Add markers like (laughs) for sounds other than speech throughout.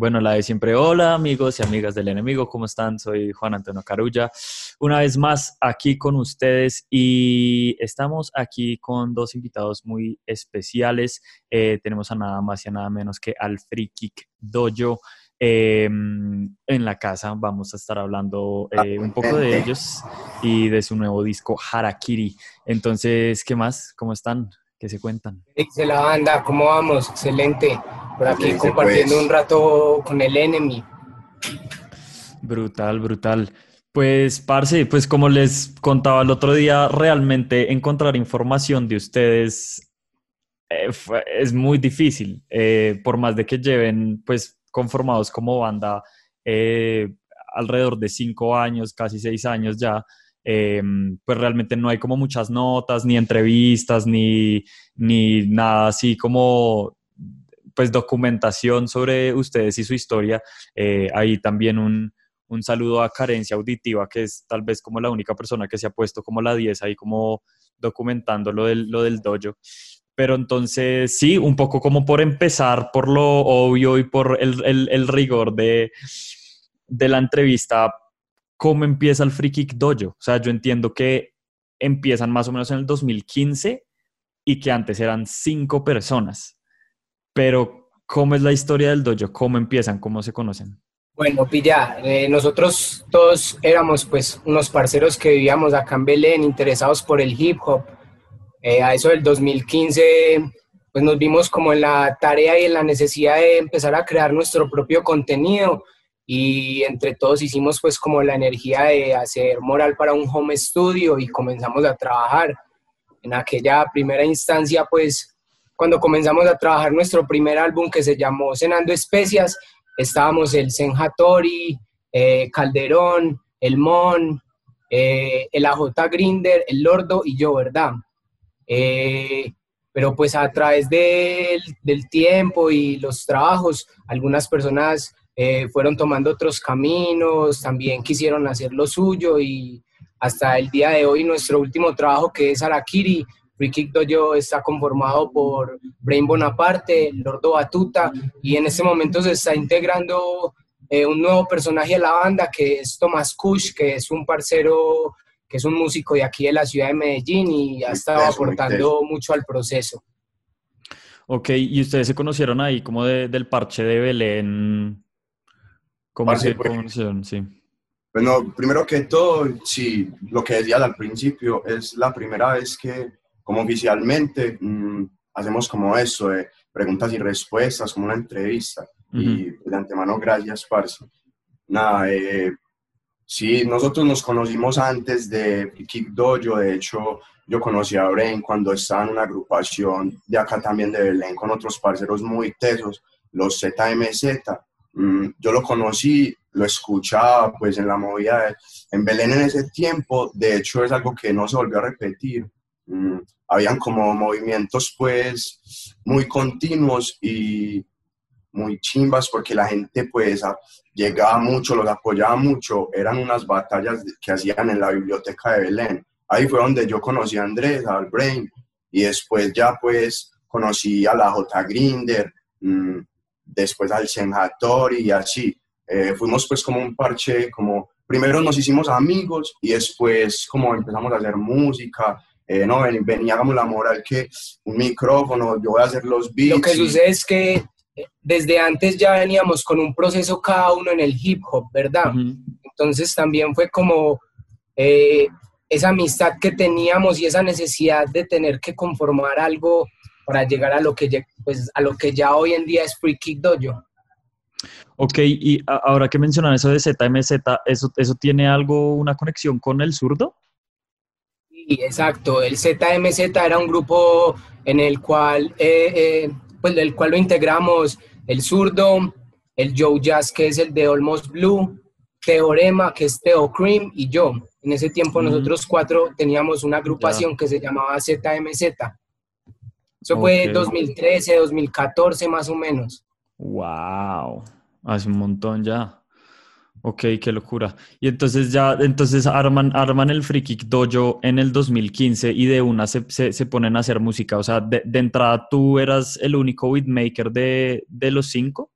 Bueno, la de siempre, hola amigos y amigas del enemigo, ¿cómo están? Soy Juan Antonio Carulla, una vez más aquí con ustedes y estamos aquí con dos invitados muy especiales. Eh, tenemos a nada más y a nada menos que al Free Kick Dojo em, en la casa. Vamos a estar hablando eh, un poco de ellos y de su nuevo disco Harakiri. Entonces, ¿qué más? ¿Cómo están? ¿Qué se cuentan? Dice la banda, ¿cómo vamos? Excelente. Por aquí compartiendo pues. un rato con el enemy. Brutal, brutal. Pues, Parce, pues como les contaba el otro día, realmente encontrar información de ustedes eh, es muy difícil. Eh, por más de que lleven, pues, conformados como banda eh, alrededor de cinco años, casi seis años ya, Em, pues realmente no hay como muchas notas, ni entrevistas, ni, ni nada así como pues documentación sobre ustedes y su historia. Eh, ahí también un, un, saludo a Carencia Auditiva, que es tal vez como la única persona que se ha puesto como la 10 ahí como documentando lo del, lo del dojo. Pero entonces, sí, un poco como por empezar por lo obvio y por el, el, rigor de, de la entrevista, cómo empieza el Free Kick Dojo. O sea, yo entiendo que empiezan más o menos en el 2015 y que antes eran cinco personas. Pero, ¿cómo es la historia del dojo? ¿Cómo empiezan? ¿Cómo se conocen? Bueno, Pilla, eh, nosotros todos éramos pues unos parceros que vivíamos acá en Belén, interesados por el hip hop. Eh, a eso del 2015, pues nos vimos como en la tarea y en la necesidad de empezar a crear nuestro propio contenido y entre todos hicimos pues como la energía de hacer moral para un home studio y comenzamos a trabajar. En aquella primera instancia pues cuando comenzamos a trabajar nuestro primer álbum que se llamó Cenando Especias, estábamos el Senjatori, eh, Calderón, el Mon, eh, el AJ Grinder, el Lordo y yo, ¿verdad? Eh, pero pues a través del, del, tiempo y los trabajos, algunas personas eh, fueron tomando otros caminos, también quisieron hacer lo suyo y hasta el día de hoy nuestro último trabajo que es Arakiri, Free Kick Dojo está conformado por Brain Bonaparte, Lordo Batuta y en este momento se está integrando eh, un nuevo personaje a la banda que es Tomás Kush, que es un parcero, que es un músico de aquí de la ciudad de Medellín y ha estado aportando mucho al proceso. Ok, y ustedes se conocieron ahí como del parche de Belén ¿Cómo se pues, Sí. Bueno, primero que todo, sí, lo que decías al principio, es la primera vez que, como oficialmente, mm, hacemos como eso, de preguntas y respuestas, como una entrevista. Y de antemano, gracias, Parce. Nada, eh, sí, nosotros nos conocimos antes de Kick Dojo, de hecho, yo conocí a Brain cuando estaba en una agrupación de acá también de Belén con otros parceros muy tesos, los ZMZ, Mm, yo lo conocí, lo escuchaba pues en la movida en Belén en ese tiempo, de hecho es algo que no se volvió a repetir. Mm, habían como movimientos pues muy continuos y muy chimbas porque la gente pues llegaba mucho, los apoyaba mucho, eran unas batallas que hacían en la biblioteca de Belén. Ahí fue donde yo conocí a Andrés, al Brain, y después ya pues conocí a la J. Grinder, mm, después al Senjatori y así. Eh, fuimos pues como un parche, como primero nos hicimos amigos y después como empezamos a hacer música, eh, no, veníamos la moral que un micrófono, yo voy a hacer los beats. Lo que sucede es que eh, desde antes ya veníamos con un proceso cada uno en el hip hop, ¿verdad? Entonces también fue como esa amistad que teníamos y esa necesidad de tener que conformar algo para llegar a lo que, pues, a lo que ya hoy en día es Free Kick Dojo. Ok, y ahora que mencionan eso de ZMZ, ¿eso, ¿eso tiene algo, una conexión con el zurdo? Sí, exacto. El ZMZ era un grupo en el cual, eh, eh, pues, del cual lo integramos el zurdo, el Joe Jazz, que es el de Almost Blue, Teorema, que es Teo Cream, y yo. En ese tiempo nosotros cuatro teníamos una agrupación que se llamaba ZMZ. Eso fue 2013, 2014 más o menos. Wow, hace un montón ya. Ok, qué locura. Y entonces ya, entonces arman, arman el Free Kick Dojo en el 2015 y de una se, se, ponen a hacer música. O sea, de, entrada tú eras el único beatmaker de, de los cinco.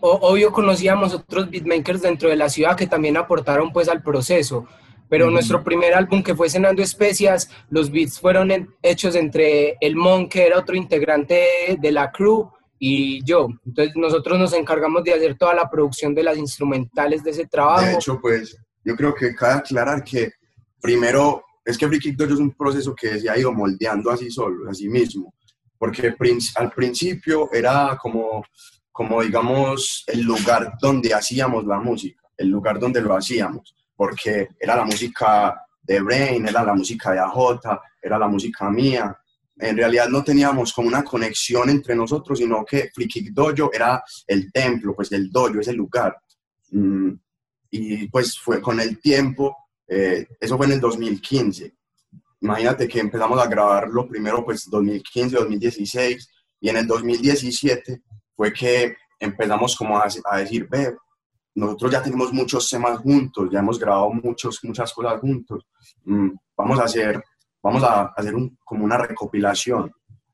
obvio conocíamos otros beatmakers dentro de la ciudad que también aportaron pues al proceso, pero nuestro primer álbum que fue Cenando Especias, los beats fueron hechos entre el Mon, que era otro integrante de la crew, y yo. Entonces nosotros nos encargamos de hacer toda la producción de las instrumentales de ese trabajo. De hecho, pues yo creo que cabe aclarar que primero es que Free Kick es un proceso que se ha ido moldeando así solo, así mismo, porque al principio era como, como digamos el lugar donde hacíamos la música, el lugar donde lo hacíamos, porque era la música de Brain, era la música de AJ, era la música mía, en realidad no teníamos como una conexión entre nosotros, sino que Free Kick Dojo era el templo, pues el dojo, ese lugar. Mm, y pues fue con el tiempo, eh, eso fue en el 2015. Imagínate que empezamos a grabarlo primero pues 2015, 2016 y en el 2017 fue que empezamos como a, a decir, ve, nosotros ya tenemos muchos temas juntos, ya hemos grabado muchos, muchas cosas juntos, mm, vamos a hacer vamos a hacer un, como una recopilación.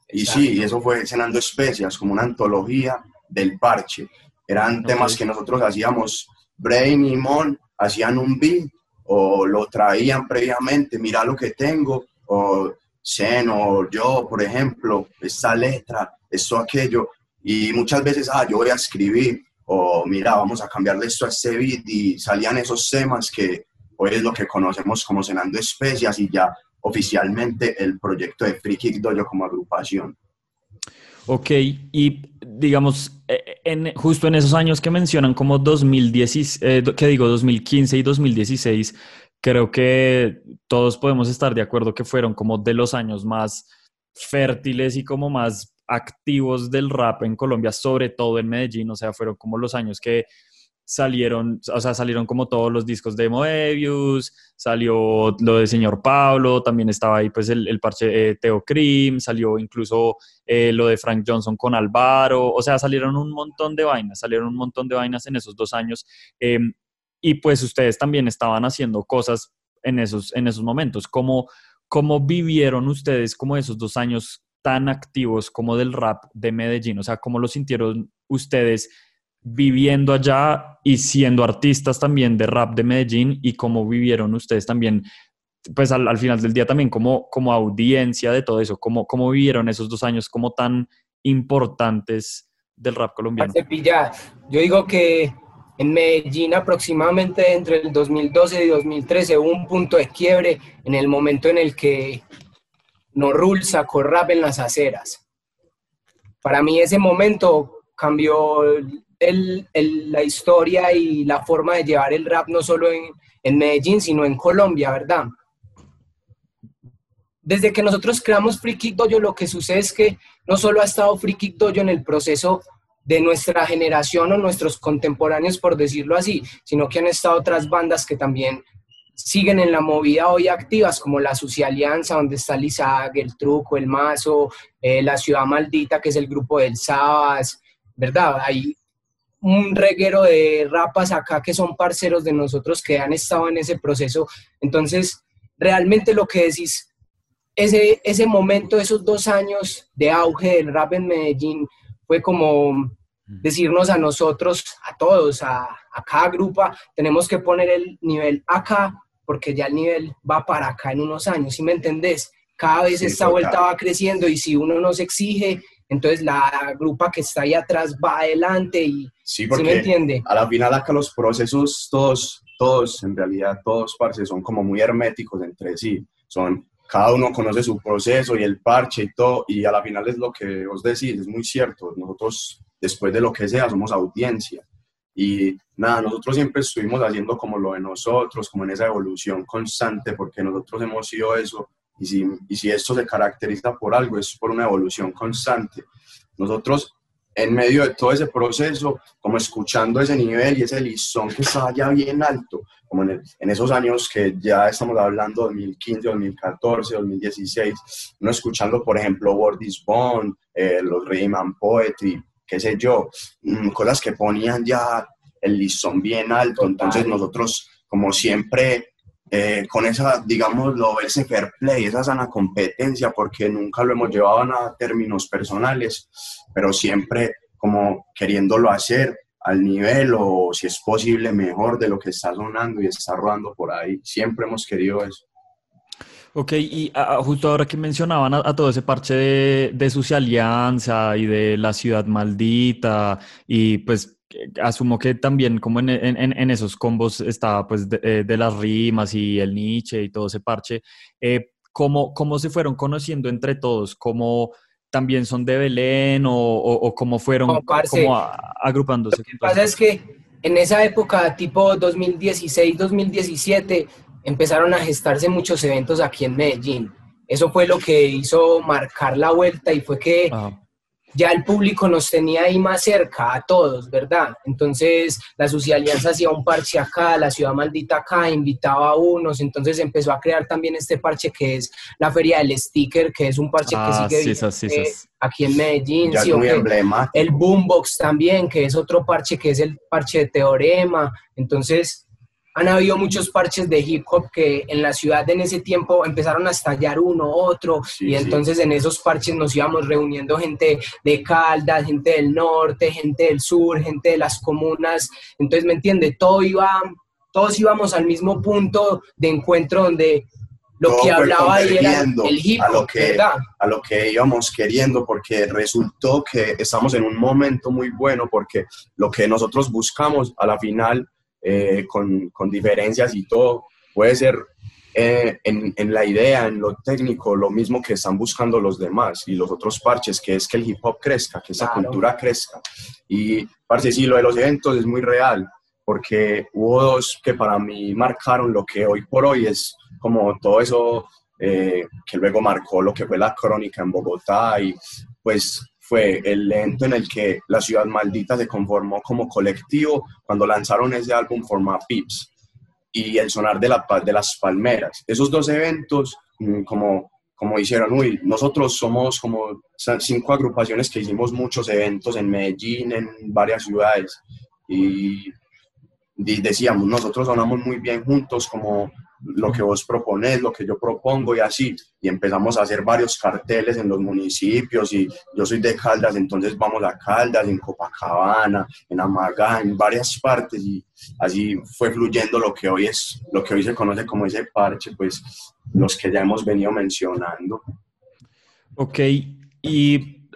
Y sí, eso fue Cenando Especias, como una antología del parche. Eran temas que nosotros hacíamos, Brain y Mon hacían un beat o lo traían previamente, mira lo que tengo, o Zen o yo, por ejemplo, esta letra, esto, aquello. Y muchas veces, ah, yo voy a escribir, o mira, vamos a cambiarle esto a este beat, y salían esos temas que hoy es lo que conocemos como Cenando Especias, y ya oficialmente el proyecto de Free Kick Dojo como agrupación. Ok, y digamos, eh, justo en esos años que mencionan como 2010, eh, que digo 2015 y 2016, creo que todos podemos estar de acuerdo que fueron como de los años más fértiles y como más activos del rap en Colombia, sobre todo en Medellín, o sea, fueron como los años que salieron, o sea, salieron como todos los discos de Moebius, salió lo de Señor Pablo, también estaba ahí pues el, parche eh, Teo Cream, salió incluso eh, lo de Frank Johnson con Álvaro, o sea, salieron un montón de vainas, salieron un montón de vainas en esos dos años. Em, y pues ustedes también estaban haciendo cosas en esos, en esos momentos. ¿Cómo, ¿Cómo vivieron ustedes como esos dos años tan activos como del rap de Medellín? O sea, ¿cómo lo sintieron ustedes? Viviendo allá y siendo artistas también de rap de Medellín y cómo vivieron ustedes también, pues al, final del día también como, como audiencia de todo eso, cómo, cómo vivieron esos dos años como tan importantes del rap colombiano. Yo digo que en Medellín aproximadamente entre el 2012 y 2013 hubo un punto de quiebre en el momento en el que Norrul sacó rap en las aceras. Para mí ese momento cambió la historia y la forma de llevar el rap no solo en, en Medellín, sino en Colombia, ¿verdad? Desde que nosotros creamos Free Kick Dojo, lo que sucede es que no solo ha estado Free Kick Dojo en el proceso de nuestra generación o nuestros contemporáneos, por decirlo así, sino que han estado otras bandas que también siguen en la movida hoy activas, como la Sucia Alianza, donde está Lizag, El Truco, El Mazo, eh, La Ciudad Maldita, que es el grupo del Sabas, ¿verdad? Hay un reguero de rapas acá que son parceros de nosotros que han estado en ese proceso. Entonces, realmente lo que decís, ese, ese momento, esos dos años de auge del rap en Medellín, fue como decirnos a nosotros, a todos, a, a cada grupo, tenemos que poner el nivel acá, porque ya el nivel va para acá en unos años, ¿sí me entendés? Cada vez esta vuelta va creciendo y si uno nos exige entonces la grupa que está ahí atrás va adelante y sí, porque me entiende? a la final acá los procesos todos, todos, en realidad todos, parce, son como muy herméticos entre sí, son, cada uno conoce su proceso y el parche y todo, y a la final es lo que vos decís, es muy cierto, nosotros después de lo que sea somos audiencia, y nada, nosotros siempre estuvimos haciendo como lo de nosotros, como en esa evolución constante, porque nosotros hemos sido eso y si, y si esto se caracteriza por algo, es por una evolución constante. Nosotros, en medio de todo ese proceso, como escuchando ese nivel y ese listón que estaba ya bien alto, como en, en esos años que ya estamos hablando, 2015, 2014, 2016, no escuchando, por ejemplo, Word is Bond, eh, los Rayman Poetry, qué sé yo, mm, cosas que ponían ya el listón bien alto, entonces nosotros, como siempre, eh, con esa, digámoslo, ese fair play, esa sana competencia, porque nunca lo hemos llevado a términos personales, pero siempre como queriéndolo hacer, al nivel o si es posible mejor de lo que está sonando y está rodando por ahí. Siempre hemos querido eso. Ok, y ah, ah, justo ahora que mencionaban a, todo ese parche de, de Sucia Alianza y de la ciudad maldita, y pues asumo que también como en, en, esos combos está pues eh, de, las rimas y el Nietzsche y todo ese parche, eh, ¿cómo, ¿cómo, se fueron conociendo entre todos? ¿Cómo también son de Belén o, o, cómo fueron agrupándose? Lo que pasa es que en esa época, tipo 2016, 2017, empezaron a gestarse muchos eventos aquí en Medellín. Eso fue lo que hizo marcar la vuelta y fue que ya el público nos tenía ahí más cerca a todos, ¿verdad? Entonces la Alianza hacía un parche acá, la Ciudad Maldita acá, invitaba a unos, entonces empezó a crear también este parche que es la Feria del Sticker, que es un parche que ah, sigue aquí en Medellín. sí, muy el Boombox también, que es otro parche que es el parche de Teorema. Entonces han habido muchos parches de hip hop que en la ciudad en ese tiempo empezaron a estallar uno, otro, y entonces en esos parches nos íbamos reuniendo gente de Caldas, gente del norte, gente del sur, gente de las comunas, entonces, ¿me entiende? Todo iba, todos íbamos al mismo punto de encuentro donde lo que hablaba ahí era el hip hop, a lo, que, a lo que íbamos queriendo, porque resultó que estamos en un momento muy bueno, porque lo que nosotros buscamos a la final eh, con, con, diferencias y todo. Puede ser eh, en, en, la idea, en lo técnico, lo mismo que están buscando los demás y los otros parches, que es que el hip hop crezca, que esa cultura crezca. Y, parce, sí, lo de los eventos es muy real, porque hubo dos que para mí marcaron lo que hoy por hoy es como todo eso eh, que luego marcó lo que fue la crónica en Bogotá y pues fue el evento en el que la ciudad maldita se conformó como colectivo cuando lanzaron ese álbum Forma Pips y el sonar de, la, de las palmeras. Esos dos eventos, mm, como, como hicieron, uy, nosotros somos como cinco agrupaciones que hicimos muchos eventos en Medellín, en varias ciudades, y decíamos, nosotros sonamos muy bien juntos como lo que vos proponés, lo que yo propongo y así. Y empezamos a hacer varios carteles en los municipios y yo soy de Caldas, entonces vamos a Caldas, en Copacabana, en Amagá, en varias partes y así fue fluyendo lo que hoy es, lo que hoy se conoce como ese parche, pues los que ya hemos venido mencionando. Ok, y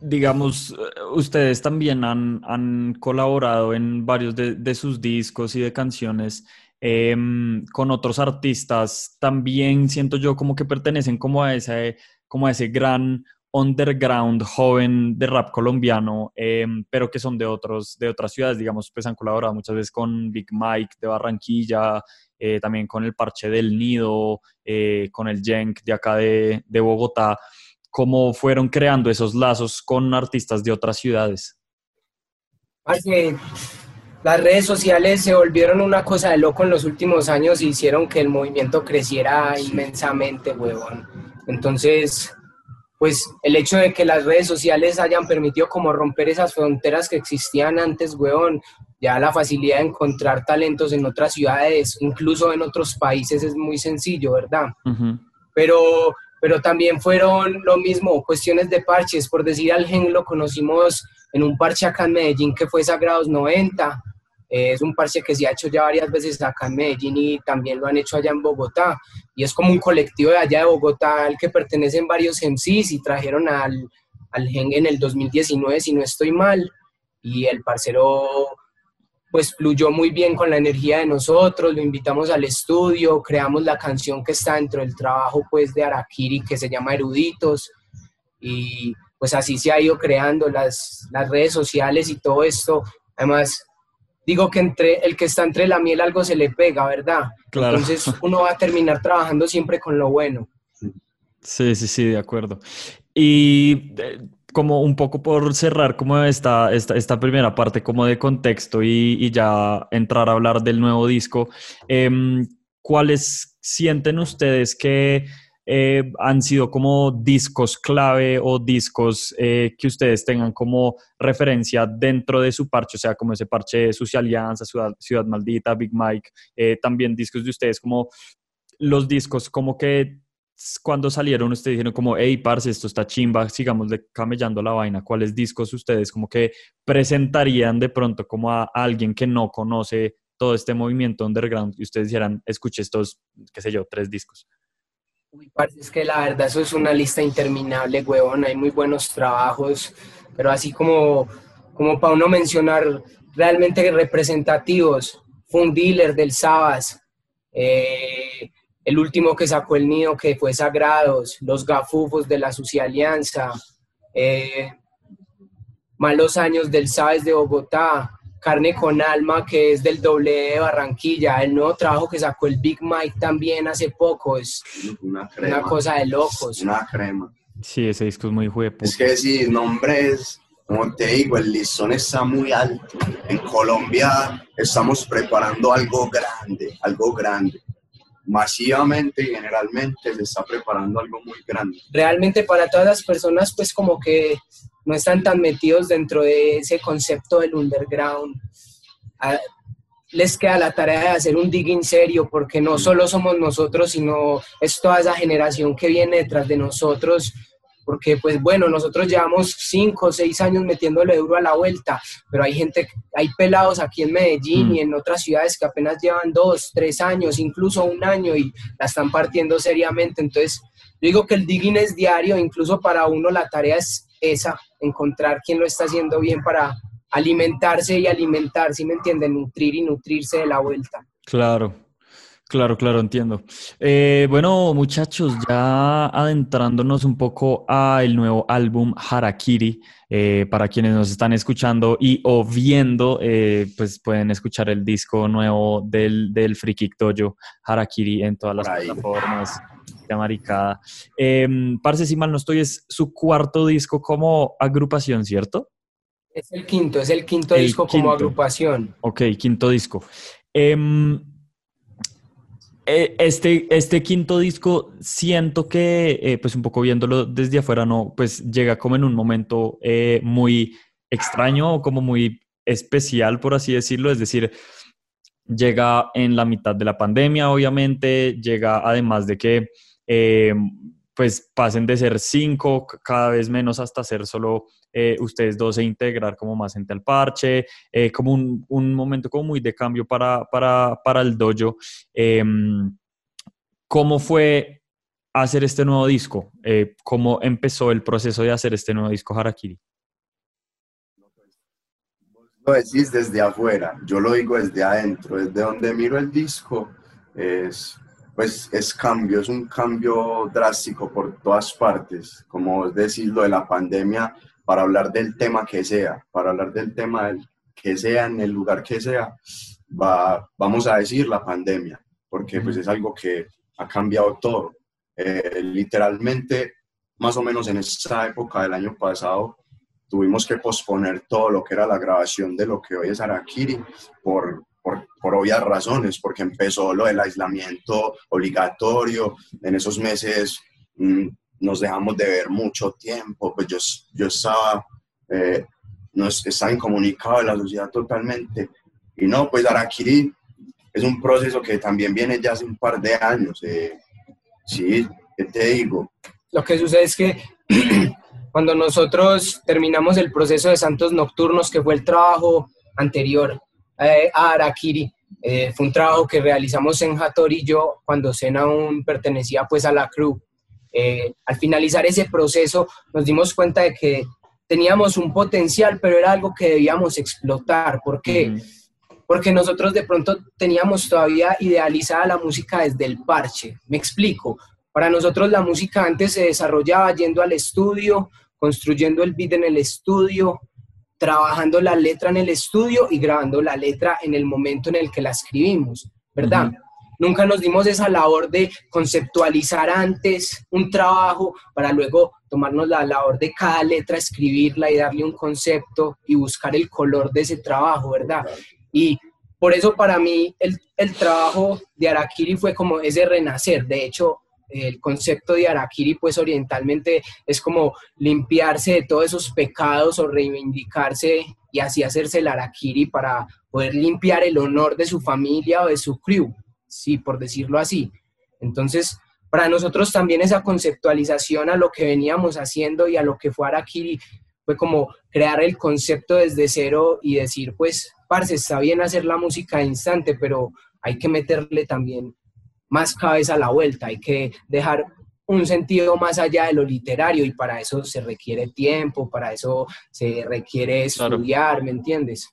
digamos, ustedes también han, han colaborado en varios de, de sus discos y de canciones. Em, con otros artistas, también siento yo como que pertenecen como a ese, como a ese gran underground joven de rap colombiano, em, pero que son de, otros, de otras ciudades, digamos, pues han colaborado muchas veces con Big Mike de Barranquilla, eh, también con el Parche del Nido, eh, con el Jenk de acá de, de Bogotá. ¿Cómo fueron creando esos lazos con artistas de otras ciudades? Las redes sociales se volvieron una cosa de loco en los últimos años y hicieron que el movimiento creciera inmensamente, huevón. Entonces, pues el hecho de que las redes sociales hayan permitido como romper esas fronteras que existían antes, huevón, ya la facilidad de encontrar talentos en otras ciudades, incluso en otros países, es muy sencillo, ¿verdad? Pero pero también fueron lo mismo, cuestiones de parches. Por decir al gen lo conocimos en un parche acá en Medellín que fue Sagrados 90, eh, es un parche que se ha hecho ya varias veces acá en Medellín y también lo han hecho allá en Bogotá. Y es como un colectivo de allá de Bogotá al que pertenecen varios MCs y trajeron al, al Gen en el 2019, si no estoy mal. Y el parcero pues fluyó muy bien con la energía de nosotros, lo invitamos al estudio, creamos la canción que está dentro del trabajo pues de Arakiri que se llama Eruditos y pues así se ha ido creando las, las redes sociales y todo esto. Además, digo que entre el que está entre la miel algo se le pega, ¿verdad? Entonces uno va a terminar trabajando siempre con lo bueno. Sí, sí, sí, de acuerdo. Y eh, como un poco por cerrar como esta, esta, esta primera parte como de contexto y, ya entrar a hablar del nuevo disco, em, ¿cuáles sienten ustedes que eh, han sido como discos clave o discos eh, que ustedes tengan como referencia dentro de su parche, o sea, como ese parche Sucia Alianza, Ciudad, Ciudad Maldita, Big Mike, eh, también discos de ustedes, como los discos como que cuando salieron, ustedes dijeron como, hey, parce, esto está chimba, sigamos camellando la vaina. ¿Cuáles discos ustedes como que presentarían de pronto como a, alguien que no conoce todo este movimiento underground y ustedes dijeran, escuche estos, qué sé yo, tres discos? Uy, parce, es que la verdad eso es una lista interminable, huevón. Hay muy buenos trabajos, pero así como, como para uno mencionar realmente representativos, fue un dealer del Sabas. Eh, el último que sacó el nido que fue Sagrados, los gafufos de la Sucia Alianza, eh, Malos Años del Sabes de Bogotá, Carne con Alma, que es del doble de Barranquilla, el nuevo trabajo que sacó el Big Mike también hace poco, es una, cosa de locos. Una crema. Sí, ese disco es muy juepo. Es que sí, nombres, como te digo, el listón está muy alto. En Colombia estamos preparando algo grande, algo grande masivamente y generalmente se está preparando algo muy grande. Realmente para todas las personas pues como que no están tan metidos dentro de ese concepto del underground, ah, les queda la tarea de hacer un digging serio porque no solo somos nosotros, sino es toda esa generación que viene detrás de nosotros porque pues bueno, nosotros llevamos cinco o seis años metiéndole duro a la vuelta, pero hay gente, hay pelados aquí en Medellín y mm. en otras ciudades que apenas llevan dos, tres años, incluso un año y la están partiendo seriamente. Entonces, digo que el digging es diario, incluso para uno la tarea es esa, encontrar quién lo está haciendo bien para alimentarse y alimentar, ¿sí me entienden? Nutrir y nutrirse de la vuelta. Claro, Claro, claro, entiendo. Eh, bueno, muchachos, ya adentrándonos un poco al nuevo álbum Harakiri, eh, para quienes nos están escuchando y o viendo, eh, pues pueden escuchar el disco nuevo del, del Free Kick Dojo, Harakiri, en todas las plataformas de Maricada. Em, parce, si mal no estoy, es su cuarto disco como agrupación, ¿cierto? Es el quinto, es el quinto disco como agrupación. Ok, quinto disco. Eh, este, este quinto disco siento que, eh, pues un poco viéndolo desde afuera, no, pues llega como en un momento eh, muy extraño, como muy especial, por así decirlo, es decir, llega en la mitad de la pandemia, obviamente, llega además de que pues pasen de ser cinco cada vez menos hasta ser solo eh, ustedes dos e integrar como más gente al parche, eh, como un, un, momento como muy de cambio para, para, para el dojo. Em, ¿Cómo fue hacer este nuevo disco? Eh, ¿Cómo empezó el proceso de hacer este nuevo disco Harakiri? Lo decís desde afuera, yo lo digo desde adentro, desde donde miro el disco, es pues es cambio, es un cambio drástico por todas partes, como decís lo de la pandemia, para hablar del tema que sea, para hablar del tema que sea, en el lugar que sea, va, vamos a decir la pandemia, porque pues es algo que ha cambiado todo. Eh, literalmente, más o menos en esa época del año pasado, tuvimos que posponer todo lo que era la grabación de lo que hoy es Arakiri por, por, obvias razones, porque empezó lo del aislamiento obligatorio, en esos meses mm, nos dejamos de ver mucho tiempo, pues yo, yo estaba, eh, no estaba incomunicado de la sociedad totalmente, y no, pues Arakiri es un proceso que también viene ya hace un par de años, eh, sí, ¿qué te digo? Lo que sucede es que (clears throat) cuando nosotros terminamos el proceso de Santos Nocturnos, que fue el trabajo anterior eh, a Arakiri. Eh, fue un trabajo que realizamos en Hattori y yo cuando Sena aún pertenecía pues a la crew. Eh, al finalizar ese proceso nos dimos cuenta de que teníamos un potencial, pero era algo que debíamos explotar. ¿Por qué? Porque nosotros de pronto teníamos todavía idealizada la música desde el parche. Me explico. Para nosotros la música antes se desarrollaba yendo al estudio, construyendo el beat en el estudio, trabajando la letra en el estudio y grabando la letra en el momento en el que la escribimos, ¿verdad? Nunca nos dimos esa labor de conceptualizar antes un trabajo para luego tomarnos la labor de cada letra, escribirla y darle un concepto y buscar el color de ese trabajo, ¿verdad? Y por eso para mí el, el trabajo de Arakiri fue como ese renacer. De hecho, el concepto de Arakiri, pues orientalmente es como limpiarse de todos esos pecados o reivindicarse y así hacerse el Arakiri para poder limpiar el honor de su familia o de su crew, sí, por decirlo así. Entonces, para nosotros también esa conceptualización a lo que veníamos haciendo y a lo que fue Arakiri fue como crear el concepto desde cero y decir, pues, parce, está bien hacer la música de instante, pero hay que meterle también más cabeza a la vuelta, hay que dejar un sentido más allá de lo literario y para eso se requiere tiempo, para eso se requiere estudiar, ¿me entiendes?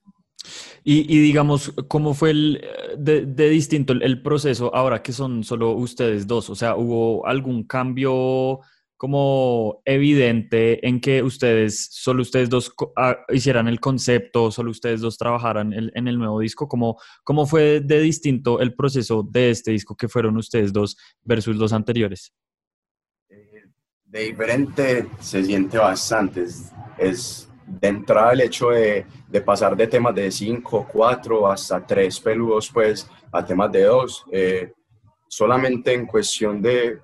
Y, digamos, ¿cómo fue el, de, distinto el, proceso ahora que son solo ustedes dos? O sea, ¿hubo algún cambio como evidente en que ustedes, solo ustedes dos ah, hicieran el concepto, solo ustedes dos trabajaran en el nuevo disco? ¿Cómo, ¿Cómo fue de distinto el proceso de este disco que fueron ustedes dos versus los anteriores? Eh, de diferente se siente bastante. Es, de entrada el hecho de, de, pasar de temas de 5, 4 hasta 3 peludos pues a temas de 2. Eh, solamente en cuestión de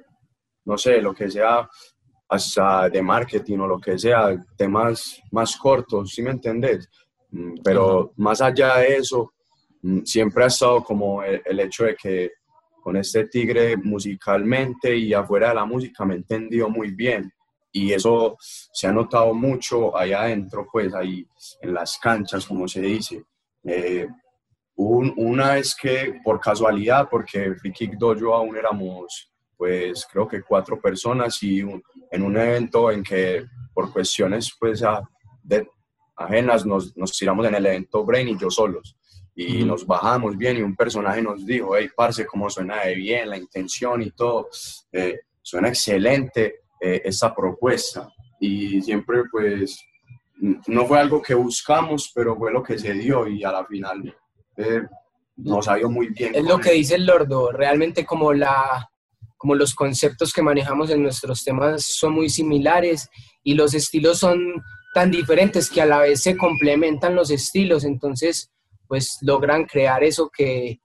no sé, lo que sea, hasta de marketing o lo que sea, temas más cortos, ¿sí me entendés? Mm, pero más allá de eso, mm, siempre ha estado como el, hecho de que con este tigre musicalmente y afuera de la música me he entendido muy bien y eso se ha notado mucho allá adentro, pues ahí en las canchas, como se dice. Eh, una es que por casualidad, porque Free Kick Dojo aún éramos pues creo que cuatro personas y en un evento en que por cuestiones pues de, ajenas nos, nos, tiramos en el evento Brain y yo solos. Y nos bajamos bien y un personaje nos dijo, hey, parce, cómo suena de bien la intención y todo, eh, suena excelente eh, esa propuesta y siempre pues no fue algo que buscamos, pero fue lo que se dio y a la final eh, nos ha ido muy bien. Es lo que dice el Lordo, realmente como la, como los conceptos que manejamos en nuestros temas son muy similares y los estilos son tan diferentes que a la vez se complementan los estilos, entonces pues logran crear eso que,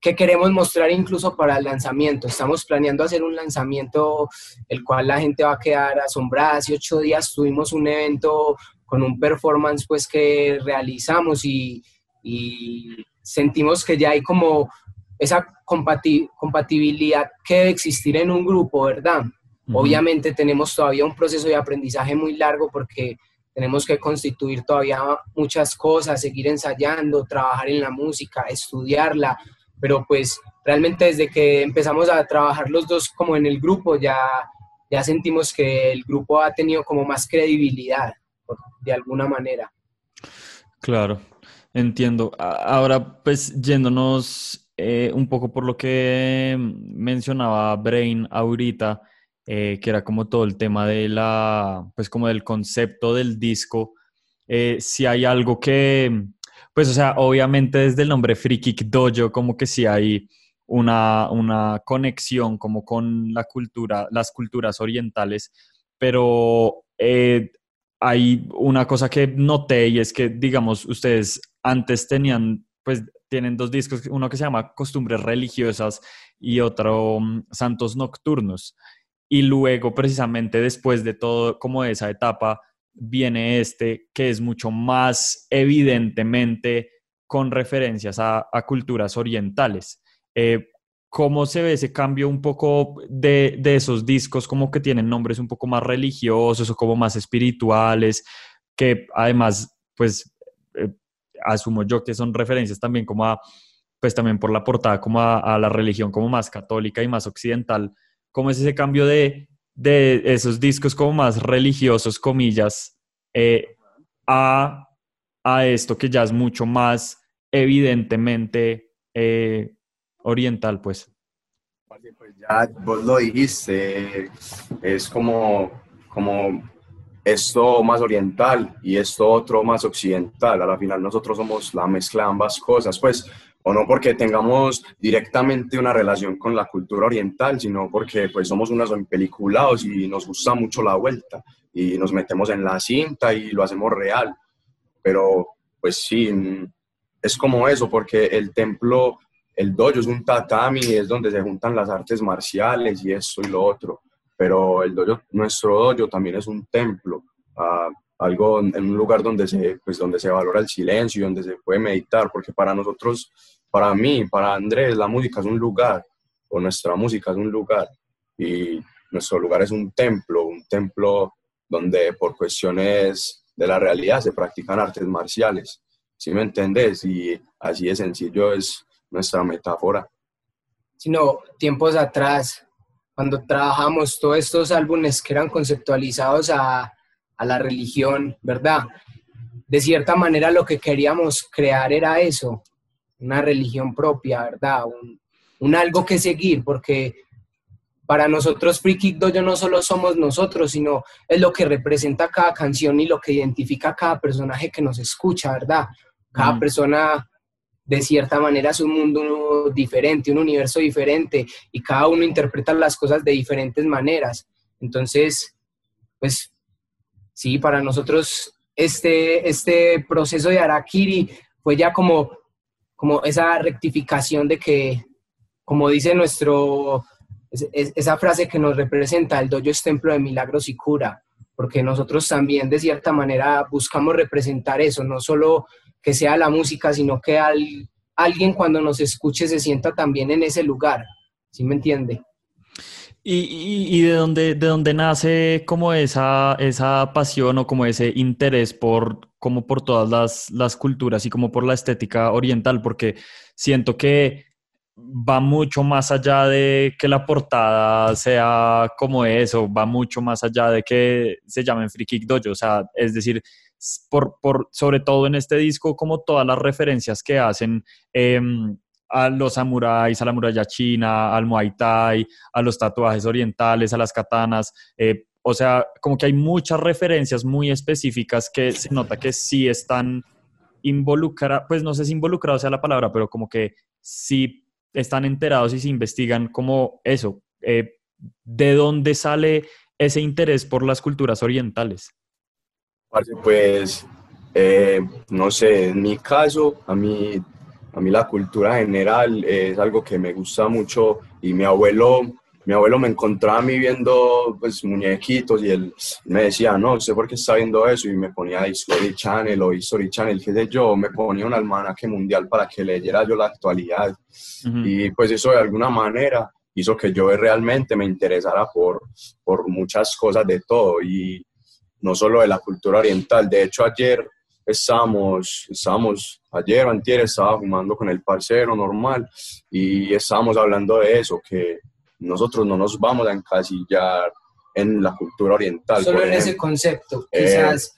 que queremos mostrar incluso para el lanzamiento. Estamos planeando hacer un lanzamiento el cual la gente va a quedar asombrada. Hace ocho días tuvimos un evento con un performance pues que realizamos y, y sentimos que ya hay como esa compatibilidad que debe existir en un grupo, ¿verdad? Obviamente tenemos todavía un proceso de aprendizaje muy largo porque tenemos que constituir todavía muchas cosas, seguir ensayando, trabajar en la música, estudiarla, pero pues realmente desde que empezamos a trabajar los dos como en el grupo ya, ya sentimos que el grupo ha tenido como más credibilidad, de alguna manera. Claro, entiendo. Ahora pues yéndonos eh, un poco por lo que mencionaba Brain ahorita, eh, que era como todo el tema de la, pues como del concepto del disco, eh, si hay algo que, pues o sea, obviamente desde el nombre Free Kick Dojo, como que si hay una, una conexión como con la cultura, las culturas orientales, pero hay una cosa que noté y es que, digamos, ustedes antes tenían, pues tienen dos discos, uno que se llama Costumbres Religiosas y otro mm, Santos Nocturnos. Y luego, precisamente después de todo, como esa etapa, viene este que es mucho más evidentemente con referencias a, culturas orientales. Eh, ¿Cómo se ve ese cambio un poco de, esos discos, como que tienen nombres un poco más religiosos o como más espirituales, que además, pues, eh, asumo yo que son referencias también como a, pues también por la portada, como a, la religión como más católica y más occidental. ¿Cómo es ese cambio de, de esos discos como más religiosos, comillas, eh, a, a, esto que ya es mucho más evidentemente eh, oriental, pues? pues ya vos lo dijiste, es como, como esto más oriental y esto otro más occidental. A la final nosotros somos la mezcla de ambas cosas, pues, o no porque tengamos directamente una relación con la cultura oriental, sino porque pues somos unos peliculados y nos gusta mucho la vuelta y nos metemos en la cinta y lo hacemos real. Pero pues sí, es como eso, porque el templo, el dojo es un tatami, es donde se juntan las artes marciales y esto y lo otro pero el dojo, nuestro dojo también es un templo, uh, algo en un lugar donde se, pues, donde se valora el silencio y donde se puede meditar, porque para nosotros, para mí, para Andrés, la música es un lugar, o nuestra música es un lugar, y nuestro lugar es un templo, un templo donde por cuestiones de la realidad se practican artes marciales. ¿Sí me entendés? Y así de sencillo es nuestra metáfora. Sino tiempos atrás, cuando trabajamos todos estos álbumes que eran conceptualizados a, a la religión, ¿verdad? De cierta manera lo que queríamos crear era eso, una religión propia, ¿verdad? Un, un algo que seguir, porque para nosotros Free Kick Dojo no solo somos nosotros, sino es lo que representa cada canción y lo que identifica a cada personaje que nos escucha, ¿verdad? Cada persona de cierta manera es un mundo diferente, un universo diferente y cada uno interpreta las cosas de diferentes maneras. Entonces, pues sí, para nosotros este, este proceso de Arakiri fue ya como, como esa rectificación de que, como dice nuestro esa frase que nos representa, el dojo es templo de milagros y cura, porque nosotros también de cierta manera buscamos representar eso, no solo que sea la música, sino que alguien cuando nos escuche se sienta también en ese lugar, ¿sí me entiende? ¿Y, de, dónde, de dónde nace como esa, esa pasión o como ese interés por, como por todas las, las culturas y como por la estética oriental? Porque siento que va mucho más allá de que la portada sea como eso, va mucho más allá de que se llamen Free Kick Dojo, o sea, es decir, por, por, sobre todo en este disco, como todas las referencias que hacen em, a los samuráis, a la muralla china, al muay thai, a los tatuajes orientales, a las katanas, eh, o sea, como que hay muchas referencias muy específicas que se nota que sí están involucradas, pues no sé si involucrados sea la palabra, pero como que sí están enterados y se investigan como eso, eh, ¿de dónde sale ese interés por las culturas orientales? Pues, eh, no sé, en mi caso, a mí, a mí la cultura general es algo que me gusta mucho y mi abuelo mi abuelo me encontraba a mí viendo pues, muñequitos y él me decía, no, sé por qué está viendo eso y me ponía History Channel o History Channel, qué sé yo, me ponía un almanaque mundial para que leyera yo la actualidad. Y pues eso de alguna manera hizo que yo realmente me interesara por, por muchas cosas de todo y no solo de la cultura oriental, de hecho ayer estábamos, estábamos ayer o antier estaba fumando con el parcero normal y estábamos hablando de eso, que nosotros no nos vamos a encasillar en la cultura oriental. Solo en ese concepto, eh, quizás.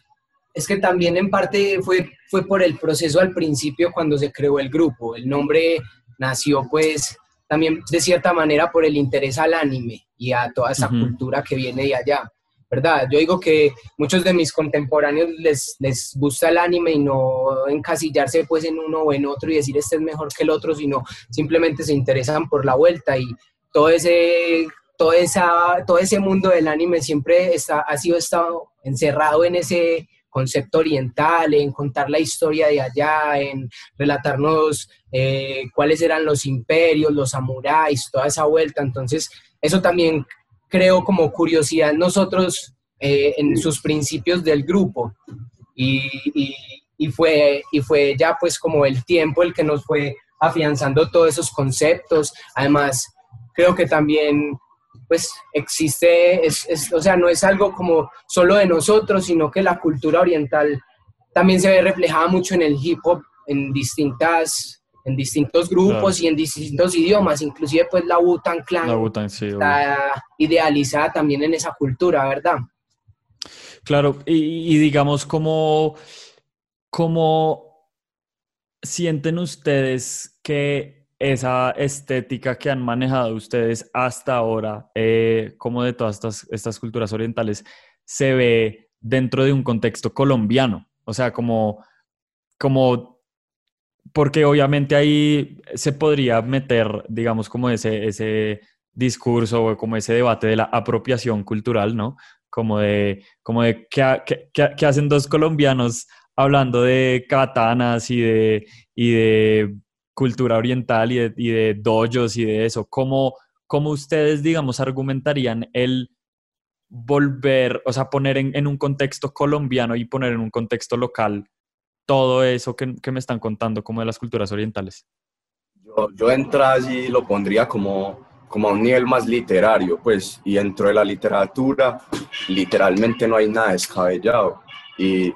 es que también en parte fue, fue por el proceso al principio cuando se creó el grupo. El nombre nació pues también de cierta manera por el interés al anime y a toda esa cultura que viene de allá. ¿Verdad? Yo digo que muchos de mis contemporáneos les, les gusta el anime y no encasillarse pues en uno o en otro y decir este es mejor que el otro, sino simplemente se interesan por la vuelta y todo ese, todo esa, todo ese mundo del anime siempre está, ha sido estado encerrado en ese concepto oriental, en contar la historia de allá, en relatarnos eh, cuáles eran los imperios, los samuráis, toda esa vuelta. Entonces, eso también creo como curiosidad nosotros eh, en sus principios del grupo. Y, y, fue, y fue ya pues como el tiempo el que nos fue afianzando todos esos conceptos. Además, creo que también pues existe, es, o sea, no es algo como solo de nosotros, sino que la cultura oriental también se ve reflejada mucho en el hip hop, en distintas en distintos grupos y en distintos idiomas, inclusive pues la Wu-Tang Clan está idealizada también en esa cultura, ¿verdad? Claro, y, y digamos como, como sienten ustedes que esa estética que han manejado ustedes hasta ahora, eh, como de todas estas, estas culturas orientales, se ve dentro de un contexto colombiano. O sea, como, como, porque obviamente ahí se podría meter, digamos, como ese, ese discurso o como ese debate de la apropiación cultural, ¿no? Como de, como de ¿qué, hacen dos colombianos hablando de katanas y de, y de cultura oriental y de, y de dojos y de eso, ¿cómo, ¿cómo, ustedes, digamos, argumentarían el volver, o sea, poner en, un contexto colombiano y poner en un contexto local todo eso que, me están contando como de las culturas orientales? Yo, yo y lo pondría como, como a un nivel más literario, pues, y dentro de la literatura literalmente no hay nada descabellado. Y,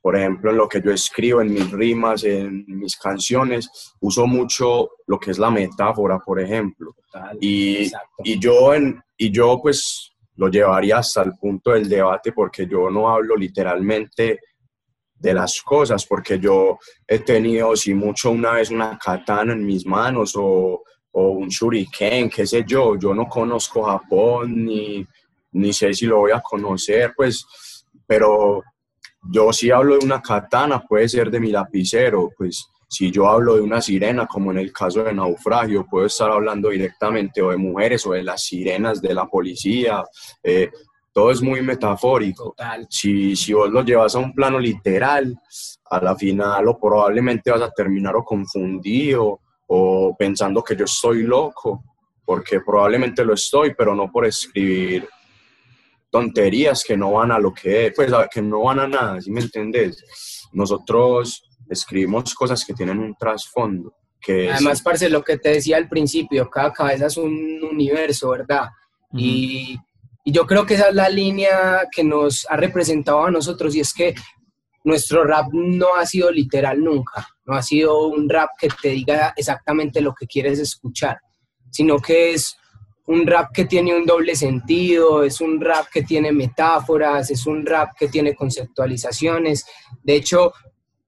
por ejemplo, en lo que yo escribo, en mis rimas, en mis canciones, uso mucho lo que es la metáfora, por ejemplo. y, y, yo en, y yo, pues, lo llevaría hasta el punto del debate porque yo no hablo literalmente de las cosas, porque yo he tenido, si mucho, una vez una katana en mis manos o, o un shuriken, qué sé yo, yo no conozco Japón ni, ni sé si lo voy a conocer, pues, pero yo si hablo de una katana, puede ser de mi lapicero, pues si yo hablo de una sirena, como en el caso de naufragio, puedo estar hablando directamente o de mujeres o de las sirenas de la policía, eh, todo es muy metafórico. Si, si vos lo llevas a un plano literal, a la final o probablemente vas a terminar o confundido o pensando que yo estoy loco, porque probablemente lo estoy, pero no por escribir tonterías que no van a lo que pues que no van a nada, ¿sí me entendés? Nosotros escribimos cosas que tienen un trasfondo. Que Además, parce, lo que te decía al principio, cada cabeza es un universo, ¿verdad? y yo creo que esa es la línea que nos ha representado a nosotros y es que nuestro rap no ha sido literal nunca, no ha sido un rap que te diga exactamente lo que quieres escuchar, sino que es un rap que tiene un doble sentido, es un rap que tiene metáforas, es un rap que tiene conceptualizaciones. De hecho,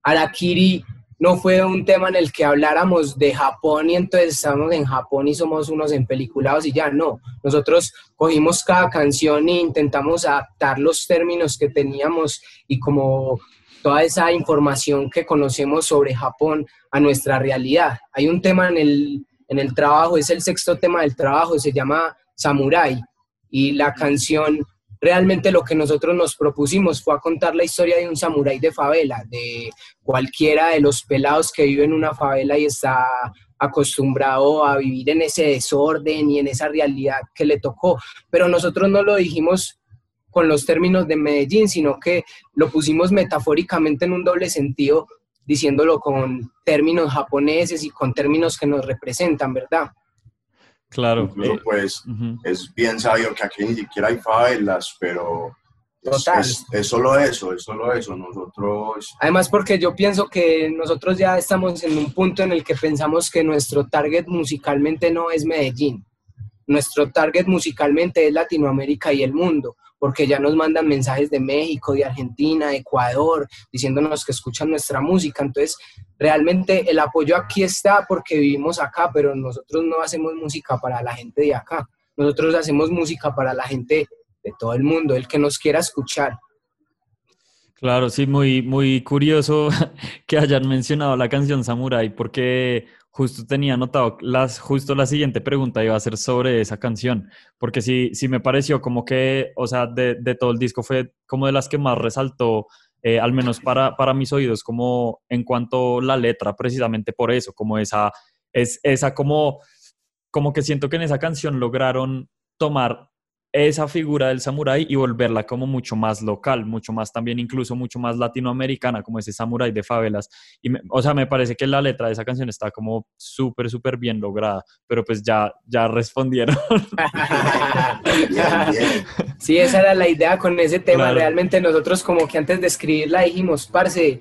Arakiri no fue un tema en el que habláramos de Japón y entonces estamos en Japón y somos unos empeliculados y ya, no. Nosotros cogimos cada canción e intentamos adaptar los términos que teníamos y como toda esa información que conocemos sobre Japón a nuestra realidad. Hay un tema en el, en el trabajo, es el sexto tema del trabajo, se llama Samurai y la canción realmente lo que nosotros nos propusimos fue contar la historia de un samurái de favela, de cualquiera de los pelados que vive en una favela y está acostumbrado a vivir en ese desorden y en esa realidad que le tocó. Pero nosotros no lo dijimos con los términos de Medellín, sino que lo pusimos metafóricamente en un doble sentido, diciéndolo con términos japoneses y con términos que nos representan, ¿verdad? Claro. Incluso, eh, pues, es bien sabido que aquí ni siquiera hay favelas, pero Es, es, solo eso, es solo eso. Nosotros. Además, porque yo pienso que nosotros ya estamos en un punto en el que pensamos que nuestro target musicalmente no es Medellín. Nuestro target musicalmente es Latinoamérica y el mundo porque ya nos mandan mensajes de México, de Argentina, de Ecuador, diciéndonos que escuchan nuestra música. Entonces, realmente el apoyo aquí está porque vivimos acá, pero nosotros no hacemos música para la gente de acá. Nosotros hacemos música para la gente de todo el mundo, el que nos quiera escuchar. Claro, sí, muy, muy curioso (laughs) que hayan mencionado la canción Samurai, porque justo tenía anotado, justo la siguiente pregunta iba a ser sobre esa canción, porque sí, sí me pareció como que, o sea, de, de todo el disco fue como de las que más resaltó, eh, al menos para, para mis oídos, como en cuanto a la letra, precisamente por eso, como esa, es, esa como, como que siento que en esa canción lograron tomar esa figura del samurái y volverla como mucho más local, mucho más también incluso mucho más latinoamericana, como ese samurái de favelas. Y o sea, me parece que la letra de esa canción está como súper, súper bien lograda, pero pues ya, ya respondieron. (laughs) sí, esa era la idea con ese tema. Realmente nosotros como que antes de escribirla dijimos, parce,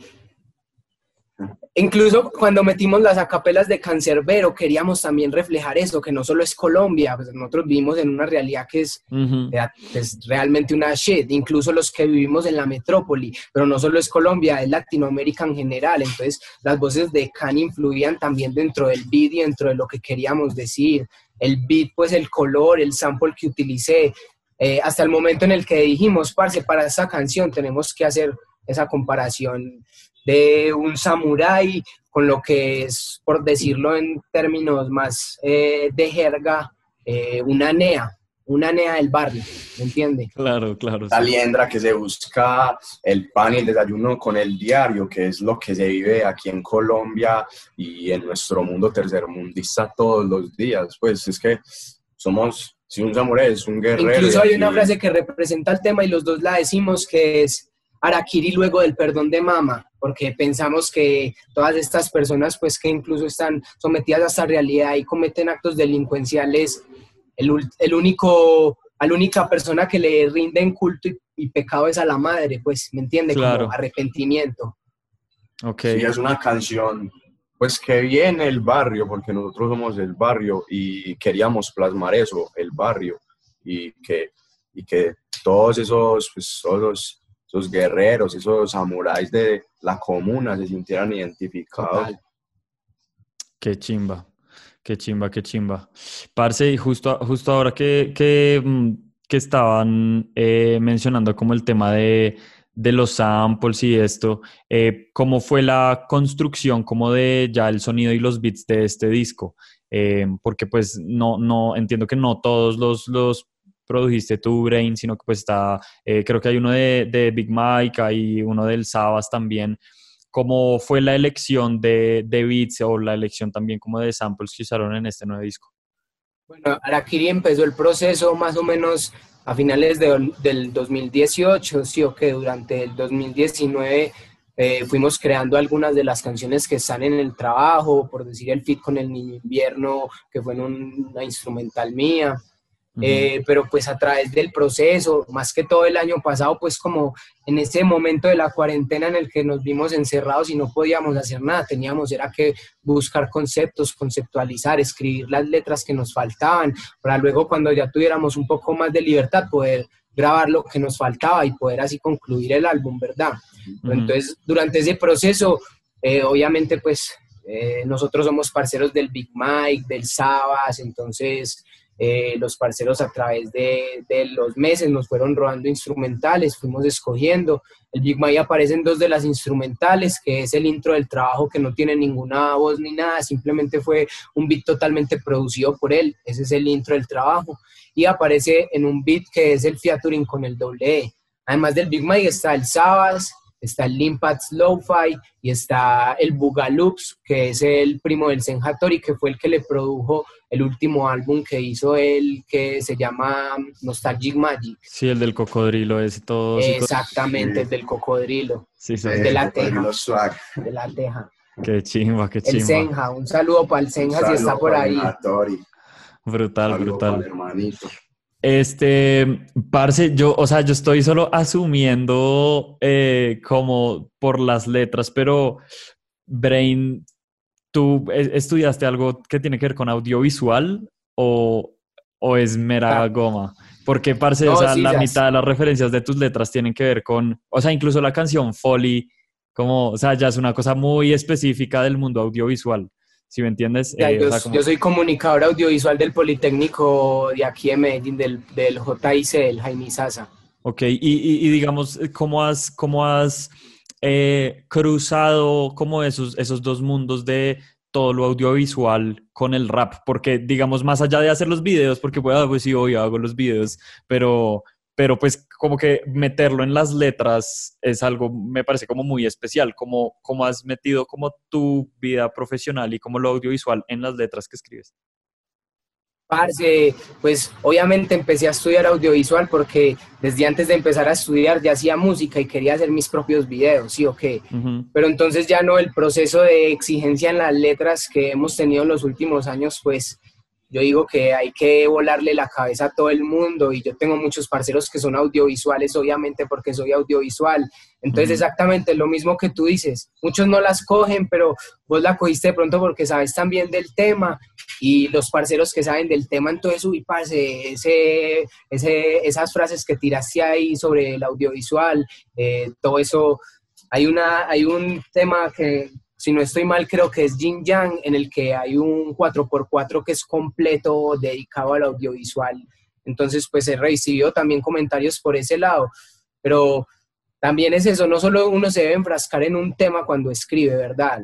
Incluso cuando metimos las acapelas de Cancerbero, queríamos también reflejar eso, que no solo es Colombia, pues nosotros vivimos en una realidad que es, es, realmente una shit, incluso los que vivimos en la metrópoli, pero no solo es Colombia, es Latinoamérica en general, entonces las voces de Can influían también dentro del beat y dentro de lo que queríamos decir, el beat, pues el color, el sample que utilicé, eh, hasta el momento en el que dijimos, parce, para esa canción tenemos que hacer esa comparación de un samurái con lo que es, por decirlo en términos más eh, de jerga, eh, una nea, una nea del barrio, ¿me entiende? Claro, claro. La liendra que se busca el pan y el desayuno con el diario, que es lo que se vive aquí en Colombia y en nuestro mundo tercermundista todos los días. Pues es que somos, si un samurái es un guerrero. Incluso hay una frase que representa el tema y los dos la decimos, que es Arakiri luego del perdón de mama, porque pensamos que todas estas personas, pues que incluso están sometidas a esta realidad y cometen actos delincuenciales, el, único, a la única persona que le rinden culto y, pecado es a la madre, pues, ¿me entiende? Claro. Como arrepentimiento. Ok. Sí, es una canción, pues, que viene el barrio, porque nosotros somos el barrio y queríamos plasmar eso, el barrio, y que, y que todos esos, pues, todos esos guerreros, esos samuráis de la comuna se sintieran identificados. Qué chimba. Qué chimba, qué chimba. Parce, y justo, justo ahora que, que, mm, estaban eh, mencionando como el tema de, los samples y esto, eh, ¿cómo fue la construcción como de ya el sonido y los beats de este disco? Eh, porque pues no, no, entiendo que no todos los, los produjiste tú, Brain, sino que pues está, creo que hay uno de, de Big Mike, hay uno del Sabas también. ¿Cómo fue la elección de, de beats o la elección también como de samples que usaron en este nuevo disco? Bueno, Arakiri empezó el proceso más o menos a finales del 2018, sí o que durante el 2019 eh, fuimos creando algunas de las canciones que están en el trabajo, por decir el fit con el Niño Invierno, que fue en una instrumental mía. Eh, pero pues a través del proceso, más que todo el año pasado, pues como en ese momento de la cuarentena en el que nos vimos encerrados y no podíamos hacer nada, teníamos era que buscar conceptos, conceptualizar, escribir las letras que nos faltaban, para luego cuando ya tuviéramos un poco más de libertad poder grabar lo que nos faltaba y poder así concluir el álbum, ¿verdad? Entonces, durante ese proceso, eh, obviamente pues eh, nosotros somos parceros del Big Mike, del Sabas, entonces eh, los parceros a través de, los meses nos fueron robando instrumentales, fuimos escogiendo. El Big Mike aparece en dos de las instrumentales, que es el intro del trabajo que no tiene ninguna voz ni nada, simplemente fue un beat totalmente producido por él, ese es el intro del trabajo. Y aparece en un beat que es el featuring con el doble E. Además del Big Mike está el Sabas, está el Limpats Lo-Fi y está el Bugaloops, que es el primo del Senhatori, que fue el que le produjo el último álbum que hizo él, que se llama Nostalgic Magic. Sí, el del cocodrilo, es todo. Exactamente, el del cocodrilo. Sí, sí. De la teja. De la teja. Qué chimba, qué chimba. El Senja, un saludo para el Senja si está por ahí. Brutal, brutal. hermanito. Este, parce, yo, o sea, yo estoy solo asumiendo eh, como por las letras, pero Brain, ¿tú estudiaste algo que tiene que ver con audiovisual o, o es mera ah. goma? Porque, parce, o sea, la mitad de las referencias de tus letras tienen que ver con, o sea, incluso la canción Folly, como, o sea, ya es una cosa muy específica del mundo audiovisual si me entiendes. Eh, yo, soy comunicador audiovisual del Politécnico de aquí en Medellín, del, del JIC, el Jaime Sasa. Ok, y, y, digamos, ¿cómo has, cómo has eh, cruzado como esos, esos dos mundos de todo lo audiovisual con el rap? Porque, digamos, más allá de hacer los videos, porque puedo, pues sí, hoy hago los videos, pero pero pues como que meterlo en las letras es algo, me parece como muy especial, como, como has metido como tu vida profesional y como lo audiovisual en las letras que escribes. Parce, pues obviamente empecé a estudiar audiovisual porque desde antes de empezar a estudiar ya hacía música y quería hacer mis propios videos, sí o qué. Pero entonces ya no, el proceso de exigencia en las letras que hemos tenido en los últimos años, pues yo digo que hay que volarle la cabeza a todo el mundo y yo tengo muchos parceros que son audiovisuales, obviamente porque soy audiovisual. Entonces, exactamente lo mismo que tú dices. Muchos no las cogen, pero vos la cogiste de pronto porque sabes también del tema y los parceros que saben del tema, entonces, uy, parce, ese, ese, esas frases que tiraste ahí sobre el audiovisual, eh, todo eso. Hay, una, hay un tema que, si no estoy mal, creo que es Jin Yang, en el que hay un 4x4 que es completo dedicado al audiovisual. Entonces, pues he recibido también comentarios por ese lado. Pero también es eso, no solo uno se debe enfrascar en un tema cuando escribe, ¿verdad?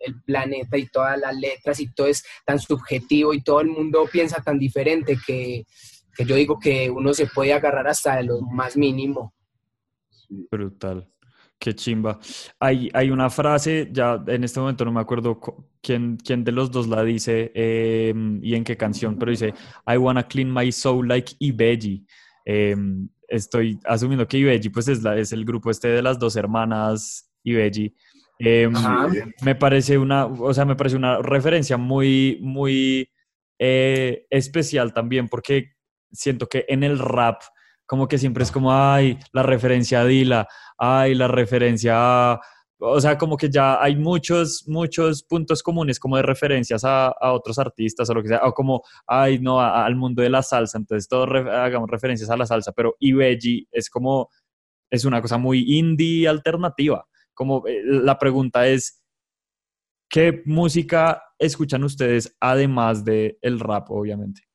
El, planeta y todas las letras y todo es tan subjetivo y todo el mundo piensa tan diferente que, que yo digo que uno se puede agarrar hasta lo más mínimo. Brutal. Qué chimba. Hay, hay una frase, ya en este momento no me acuerdo quién, quién de los dos la dice em, y en qué canción, pero dice, I wanna clean my soul like Ibeji. Em, estoy asumiendo que Ibeji pues es, la, es el grupo este de las dos hermanas Ibeji. Em, me parece una, o sea, me parece una referencia muy, muy eh, especial también porque siento que en el rap como que siempre es como, ay, la referencia a Dila, ay, la referencia a... O sea, como que ya hay muchos, muchos puntos comunes como de referencias a, otros artistas o lo que sea, o como, ay, no, al mundo de la salsa, entonces todos hagamos referencias a la salsa, pero Ibeji es como, es una cosa muy indie alternativa. Como eh, la pregunta es, ¿qué música escuchan ustedes además del el rap, obviamente?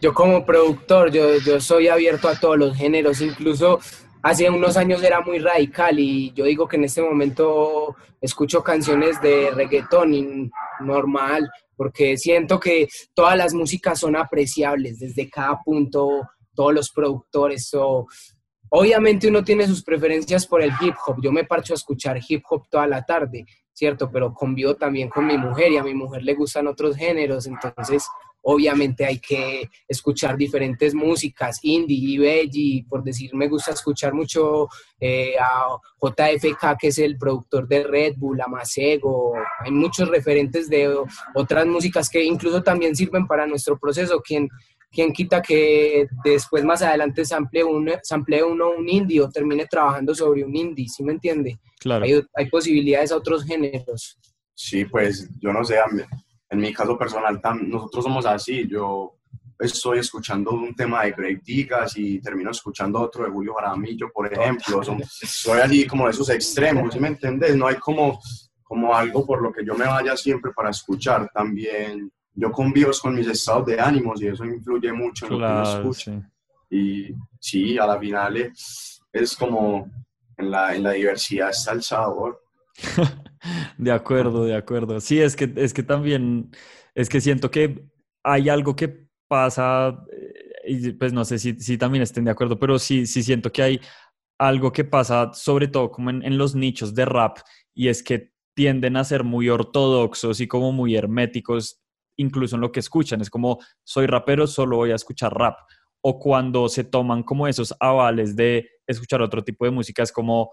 Yo, como productor, yo, yo soy abierto a todos los géneros, incluso hace unos años era muy radical y yo digo que en este momento escucho canciones de reggaetón normal, porque siento que todas las músicas son apreciables desde cada punto, todos los productores. o obviamente uno tiene sus preferencias por el hip hop, yo me parcho a escuchar hip hop toda la tarde, ¿cierto? Pero convivo también con mi mujer y a mi mujer le gustan otros géneros, entonces obviamente hay que escuchar diferentes músicas, indie y belly, por decir, me gusta escuchar mucho eh, a JFK, que es el productor de Red Bull, a Macego, hay muchos referentes de otras músicas que incluso también sirven para nuestro proceso, quien quita que después más adelante sample, un, sample uno un indie o termine trabajando sobre un indie, ¿sí me entiende? Claro. Hay, hay posibilidades a otros géneros. Sí, pues yo no sé, en mi caso personal, nosotros somos así. Yo estoy escuchando un tema de Greg Digas y termino escuchando otro de Julio Jaramillo, por ejemplo. soy así como de esos extremos, ¿sí me entiendes? No hay como, como algo por lo que yo me vaya siempre para escuchar. También yo convivo con mis estados de ánimos y eso influye mucho en lo que yo escucho. Y sí, a la final es, es como en la, en la diversidad está el sabor. (laughs) De acuerdo, de acuerdo. Sí, es que, es que también, es que siento que hay algo que pasa, eh, y pues no sé si, si también estén de acuerdo, pero sí, sí siento que hay algo que pasa, sobre todo como en, los nichos de rap, y es que tienden a ser muy ortodoxos y como muy herméticos, incluso en lo que escuchan. Es como, soy rapero, solo voy a escuchar rap. O cuando se toman como esos avales de escuchar otro tipo de música, es como,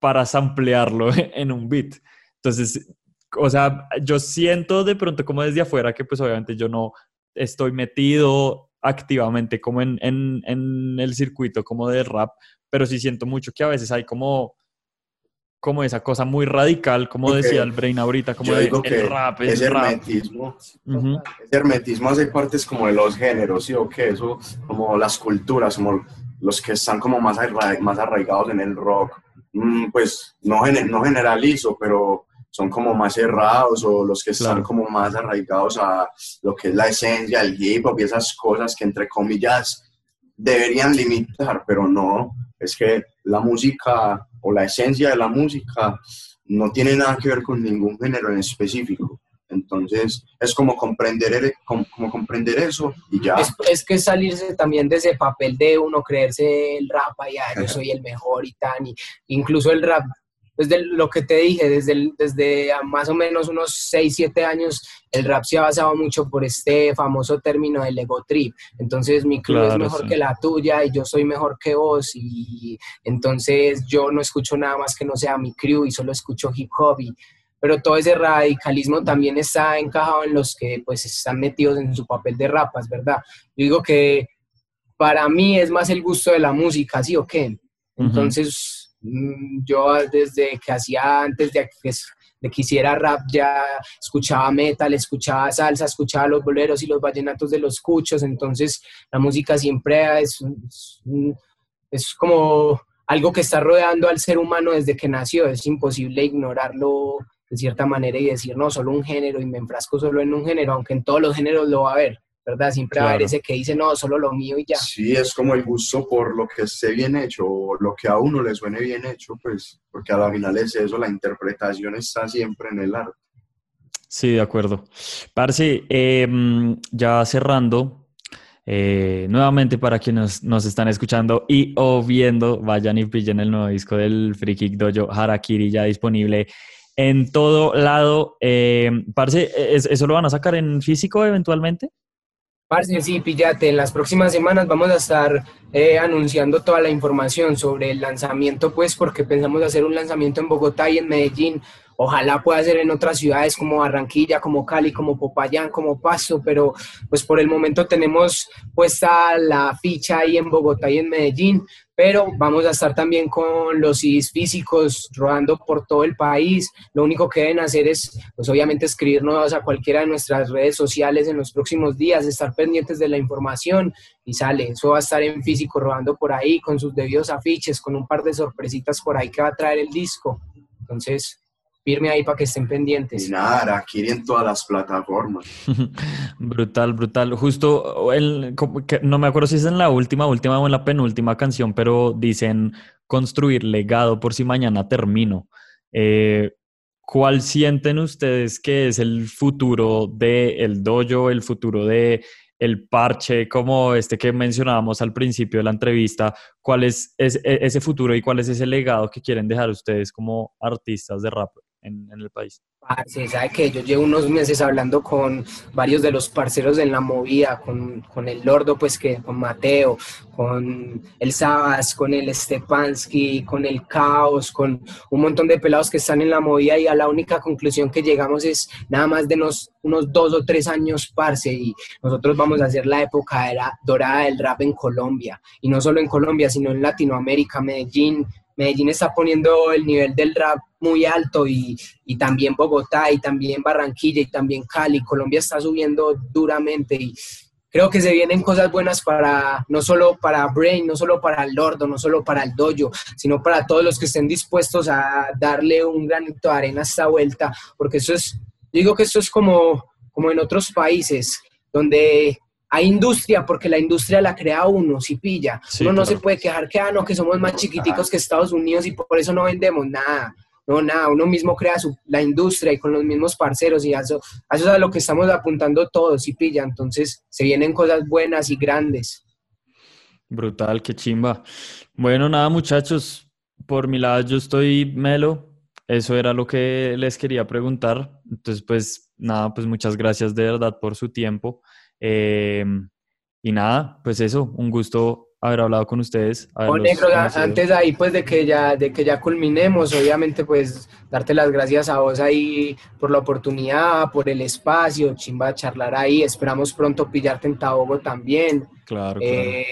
para samplearlo (laughs) en un beat. Entonces, o sea, yo siento de pronto como desde afuera que pues obviamente yo no estoy metido activamente como en, en, el circuito como de rap, pero sí siento mucho que a veces hay como como esa cosa muy radical, como decía el Brain ahorita, como de, el rap, es hermetismo. hermetismo hace partes como de los géneros, ¿sí o qué? Eso, como las culturas, como los que están como más, más arraigados en el rock, Mm, pues no, no generalizo, pero son como más cerrados o los que están como más arraigados a lo que es la esencia del hip hop y esas cosas que entre comillas deberían limitar, pero no, es que la música o la esencia de la música no tiene nada que ver con ningún género en específico. Entonces, es como comprender, como, comprender eso y ya. Es, que salirse también de ese papel de uno creerse el rap, allá, yo soy el mejor y tan, y incluso el rap, desde lo que te dije, desde, desde más o menos unos 6, 7 años, el rap se ha basado mucho por este famoso término del ego trip. Entonces, mi crew es mejor que la tuya y yo soy mejor que vos, y entonces yo no escucho nada más que no sea mi crew y solo escucho hip hop. Y, pero todo ese radicalismo también está encajado en los que pues están metidos en su papel de rapas, ¿verdad? Yo digo que para mí es más el gusto de la música, ¿sí o qué? Entonces, mm, yo desde que hacía, antes de que, de que hiciera rap, ya escuchaba metal, escuchaba salsa, escuchaba los boleros y los vallenatos de los cuchos, entonces la música siempre es, es como algo que está rodeando al ser humano desde que nació, es imposible ignorarlo de cierta manera y decir, no, solo un género y me enfrasco solo en un género, aunque en todos los géneros lo va a haber, ¿verdad? Siempre va a haber ese que dice, no, solo lo mío y ya. Sí, es como el gusto por lo que esté bien hecho, o lo que a uno le suene bien hecho, pues, porque a la final es eso, la interpretación está siempre en el arte. Sí, de acuerdo. Parce, em, ya cerrando, eh, nuevamente para quienes nos están escuchando y o viendo, vayan y pillen el nuevo disco del Free Kick Dojo Harakiri ya disponible en todo lado. Eh, parce, ¿eso lo van a sacar en físico eventualmente? Parce, sí, píllate, en las próximas semanas vamos a estar eh, anunciando toda la información sobre el lanzamiento, pues porque pensamos hacer un lanzamiento en Bogotá y en Medellín. Ojalá pueda ser en otras ciudades como Barranquilla, como Cali, como Popayán, como Pasto, pero pues por el momento tenemos puesta la ficha ahí en Bogotá y en Medellín pero vamos a estar también con los CDs físicos rodando por todo el país. Lo único que deben hacer es, pues obviamente, escribirnos a cualquiera de nuestras redes sociales en los próximos días, estar pendientes de la información y sale. Eso va a estar en físico rodando por ahí con sus debidos afiches, con un par de sorpresitas por ahí que va a traer el disco. Entonces, firme ahí para que estén pendientes. Y nada, aquí en todas las plataformas. (laughs) brutal, brutal. Justo, el, no me acuerdo si es en la última, última o en la penúltima canción, pero dicen construir legado por si mañana termino. Eh, ¿Cuál sienten ustedes que es el futuro del el dojo, el futuro de el parche, como este que mencionábamos al principio de la entrevista? ¿Cuál es, es ese futuro y cuál es ese legado que quieren dejar ustedes como artistas de rap? En, el país? Sí, sabe que yo llevo unos meses hablando con varios de los parceros en la movida, con, con, el Lordo, pues que con Mateo, con el Sabas, con el Stepansky, con el Caos, con un montón de pelados que están en la movida y a la única conclusión que llegamos es nada más de unos, unos dos o tres años, parce, y nosotros vamos a hacer la época dorada del rap en Colombia, y no solo en Colombia, sino en Latinoamérica, Medellín, Medellín está poniendo el nivel del rap muy alto y, y, también Bogotá y también Barranquilla y también Cali. Colombia está subiendo duramente y creo que se vienen cosas buenas para, no solo para Brain, no solo para el Lordo, no solo para el Dojo, sino para todos los que estén dispuestos a darle un granito de arena a esta vuelta, porque eso es, digo que esto es como, como en otros países, donde hay industria porque la industria la crea uno, si pilla. uno no se puede quejar que, ah, no, que somos más chiquiticos que Estados Unidos y por eso no vendemos nada. No, nada, uno mismo crea su, la industria y con los mismos parceros y eso, eso es a lo que estamos apuntando todos, y pilla. Entonces se vienen cosas buenas y grandes. Brutal, qué chimba. Bueno, nada, muchachos, por mi lado yo estoy melo. Eso era lo que les quería preguntar. Entonces, pues nada, pues muchas gracias de verdad por su tiempo. Eh, y nada, pues eso, un gusto haber hablado con ustedes. antes ahí pues de que ya de que ya culminemos, obviamente pues darte las gracias a vos ahí por la oportunidad, por el espacio, chimba charlar ahí, esperamos pronto pillarte en Tabogo también. Claro, eh,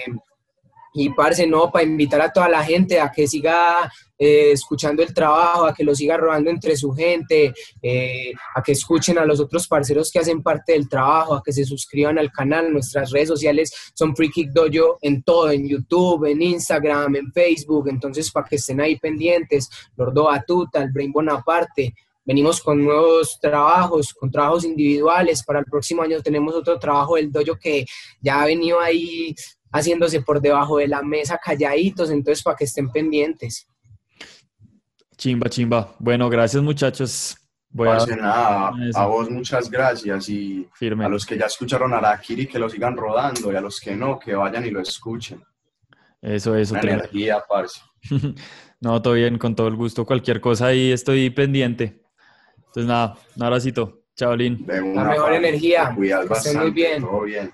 y parce, no, para invitar a toda la gente a que siga eh, escuchando el trabajo, a que lo siga robando entre su gente, eh, a que escuchen a los otros parceros que hacen parte del trabajo, a que se suscriban al canal. Nuestras redes sociales son Free Kick Dojo en todo, en YouTube, en Instagram, en Facebook. Entonces, para que estén ahí pendientes, Lordo Batuta, el Brain Bonaparte. Venimos con nuevos trabajos, con trabajos individuales. Para el próximo año tenemos otro trabajo del dojo que ya ha venido ahí haciéndose por debajo de la mesa calladitos, entonces para que estén pendientes. Chimba, chimba. Bueno, gracias muchachos. Voy a... Nada, a vos muchas gracias y a los que ya escucharon a la Kiri que lo sigan rodando y a los que no, que vayan y lo escuchen. Eso, eso. Una energía, parce. (laughs) no, todo bien, con todo el gusto. Cualquier cosa ahí estoy pendiente. Entonces nada, un abracito. Chao, Lin. La mejor energía. Cuidado bastante. muy bien. Todo bien.